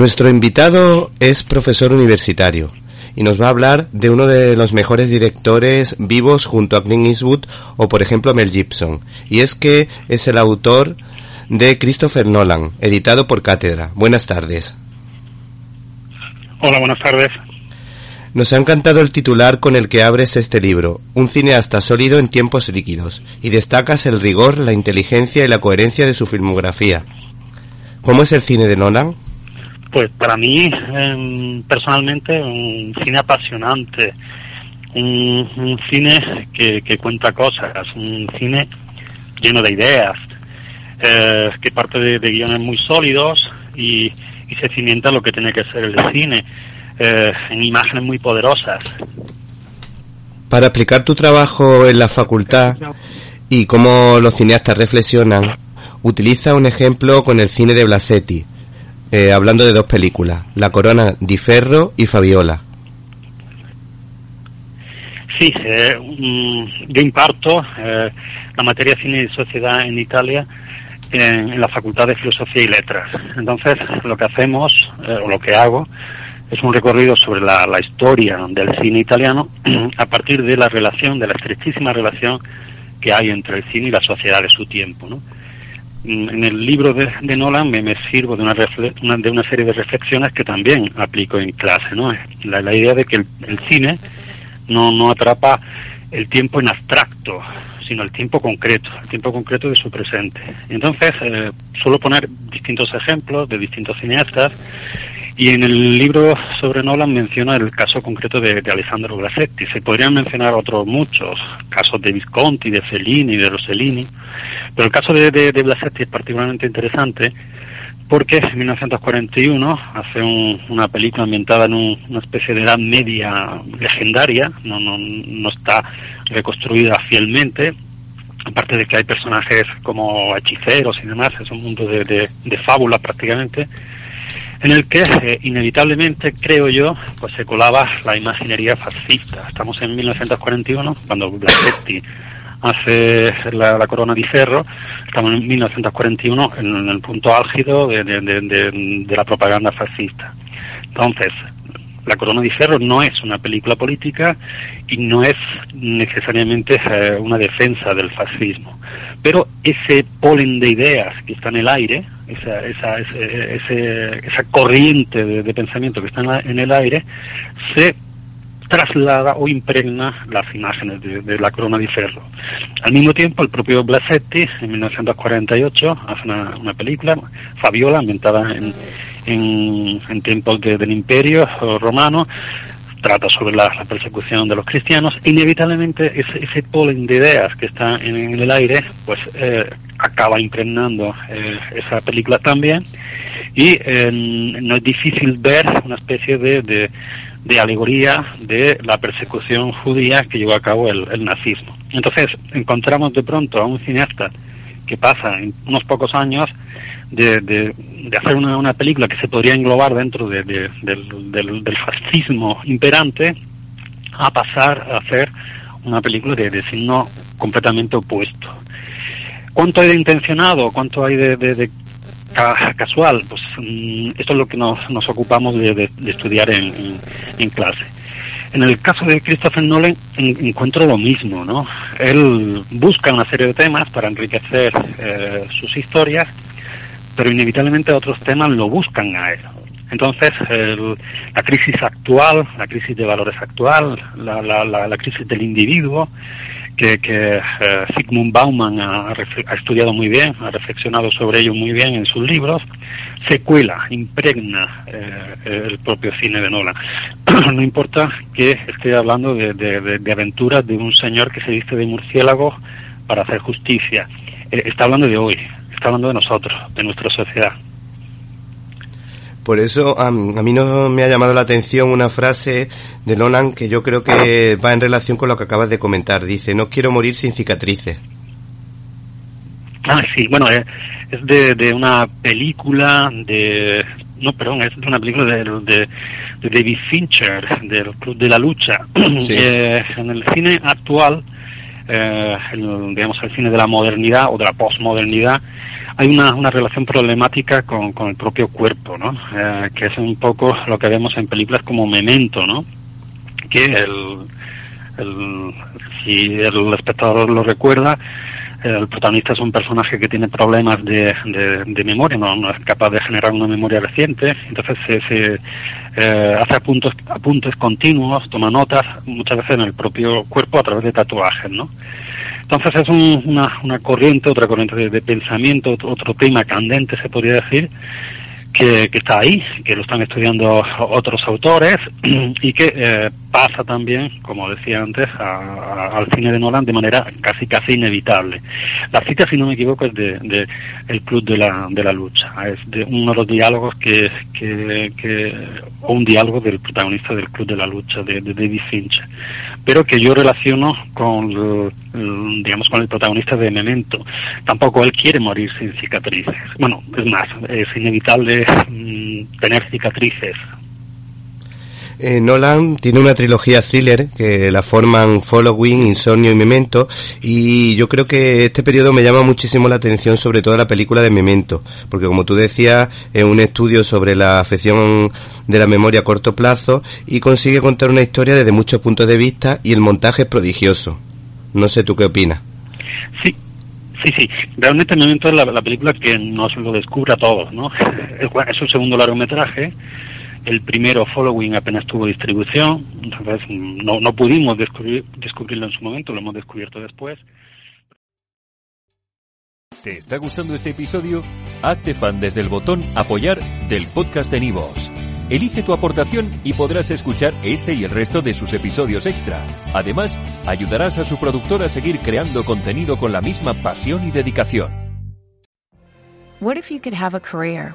Nuestro invitado es profesor universitario y nos va a hablar de uno de los mejores directores vivos junto a Clint Eastwood o por ejemplo Mel Gibson. Y es que es el autor de Christopher Nolan, editado por Cátedra. Buenas tardes. Hola, buenas tardes. Nos ha encantado el titular con el que abres este libro, un cineasta sólido en tiempos líquidos, y destacas el rigor, la inteligencia y la coherencia de su filmografía. ¿Cómo es el cine de Nolan? Pues para mí, em, personalmente, un cine apasionante, un, cine que, cuenta cosas, un cine lleno de ideas, eh, que parte de, guiones muy sólidos y, se cimienta lo que tiene que ser el cine, eh, en imágenes muy poderosas. Para aplicar tu trabajo en la facultad y cómo los cineastas reflexionan, utiliza un ejemplo con el cine de Blasetti eh, hablando de dos películas, La Corona di Ferro y Fabiola. Sí, eh, mm, yo imparto eh, la materia cine y sociedad en Italia en, la Facultad de Filosofía y Letras. Entonces, lo que hacemos, o lo que hago, es un recorrido sobre la, la, historia del cine italiano a partir de la relación, de la estrechísima relación que hay entre el cine y la sociedad de su tiempo. ¿no? Mm, en el libro de, Nolan me, sirvo de una, de una serie de reflexiones que también aplico en clase, ¿no? La, idea de que el, cine no, no atrapa el tiempo en abstracto, sino el tiempo concreto, el tiempo concreto de su presente. Entonces, eh, suelo poner distintos ejemplos de distintos cineastas y en el libro sobre Nolan menciona el caso concreto de, Alessandro Blasetti. Se podrían mencionar otros muchos, casos de Visconti, de Fellini, de Rossellini, pero el caso de, de, Blasetti es particularmente interesante porque en 1941 hace una película ambientada en una especie de edad media legendaria, no, no, no está reconstruida fielmente, aparte de que hay personajes como hechiceros y demás, es un mundo de, de, de fábula prácticamente, en el que inevitablemente, creo yo, pues se colaba la imaginería fascista. Estamos en 1941, cuando Blasetti hace la, corona di ferro, estamos en 1941 en, el punto álgido de, la propaganda fascista. Entonces, la Corona di Ferro no es una película política y no es necesariamente eh, una defensa del fascismo. Pero ese polen de ideas que está en el aire, esa, esa, esa corriente de, pensamiento que está en, el aire, se traslada o impregna las imágenes de, la corona di ferro. Al mismo tiempo, el propio Blasetti, en 1948, hace una, película, Fabiola, ambientada en, en, tiempos del Imperio Romano, trata sobre la, persecución de los cristianos, inevitablemente ese, ese, polen de ideas que está en, el aire, pues eh, acaba impregnando eh, esa película también, y eh, no es difícil ver una especie de, de, alegoría de la persecución judía que llevó a cabo el, el nazismo. Entonces encontramos de pronto a un cineasta que pasa en unos pocos años de, de, hacer una, una, película que se podría englobar dentro de, del, del, fascismo imperante a pasar a hacer una película de, signo completamente opuesto. ¿Cuánto hay de intencionado? ¿Cuánto hay de, casual? Pues mm, esto es lo que nos, nos ocupamos de, estudiar en, en, clase. En el caso de Christopher Nolan encuentro lo mismo, ¿no? Él busca una serie de temas para enriquecer eh, sus historias pero inevitablemente otros temas lo buscan a él. Entonces, la crisis actual, la crisis de valores actual, la, la, la, crisis del individuo, que, que eh, Sigmund Bauman ha, estudiado muy bien, ha reflexionado sobre ello muy bien en sus libros, secuela, impregna eh, el propio cine de Nolan. no importa que esté hablando de, de, aventuras de un señor que se viste de murciélago para hacer justicia. Eh, está hablando de hoy, está hablando de nosotros, de nuestra sociedad. Por eso a, mí no me ha llamado la atención una frase de Nolan que yo creo que va en relación con lo que acabas de comentar. Dice, no quiero morir sin cicatrices. Ah, sí, bueno, es, de, una película de... No, perdón, es de una película de, de, David Fincher, del Club de la Lucha. Eh, en el cine actual, eh, digamos, el cine de la modernidad o de la posmodernidad, hay una, una relación problemática con, con el propio cuerpo, ¿no? Eh, que es un poco lo que vemos en películas como Memento, ¿no? Que el, el, si el espectador lo recuerda, el protagonista es un personaje que tiene problemas de, de, memoria, no, es capaz de generar una memoria reciente, entonces se, se eh, hace apuntes, apuntes continuos, toma notas, muchas veces en el propio cuerpo a través de tatuajes, ¿no? Entonces es una, una corriente, otra corriente de, pensamiento, otro, tema candente se podría decir, que, que, está ahí, que lo están estudiando otros autores y que eh, pasa también, como decía antes, al cine de Nolan de manera casi casi inevitable. La cita, si no me equivoco, es de, El Club de la, de la Lucha. Es de uno de los diálogos que, que, o un diálogo del protagonista del Club de la Lucha, de, David Finch, pero que yo relaciono con, digamos, con el protagonista de Memento. Tampoco él quiere morir sin cicatrices. Bueno, es más, es inevitable mm, tener cicatrices eh, Nolan tiene una trilogía thriller que la forman Following, Insomnio y Memento y yo creo que este periodo me llama muchísimo la atención sobre todo la película de Memento porque como tú decías es un estudio sobre la afección de la memoria a corto plazo y consigue contar una historia desde muchos puntos de vista y el montaje es prodigioso. No sé tú qué opinas. Sí, Sí, sí, realmente Memento es la, película que nos lo descubre a todos, ¿no? Es un segundo largometraje el primero, Following, apenas tuvo distribución, entonces no, no pudimos descubrir, descubrirlo en su momento, lo hemos descubierto después. ¿Te está gustando este episodio? Hazte fan desde el botón Apoyar del podcast de Nivos. Elige tu aportación y podrás escuchar este y el resto de sus episodios extra. Además, ayudarás a su productor a seguir creando contenido con la misma pasión y dedicación. What if you could have a career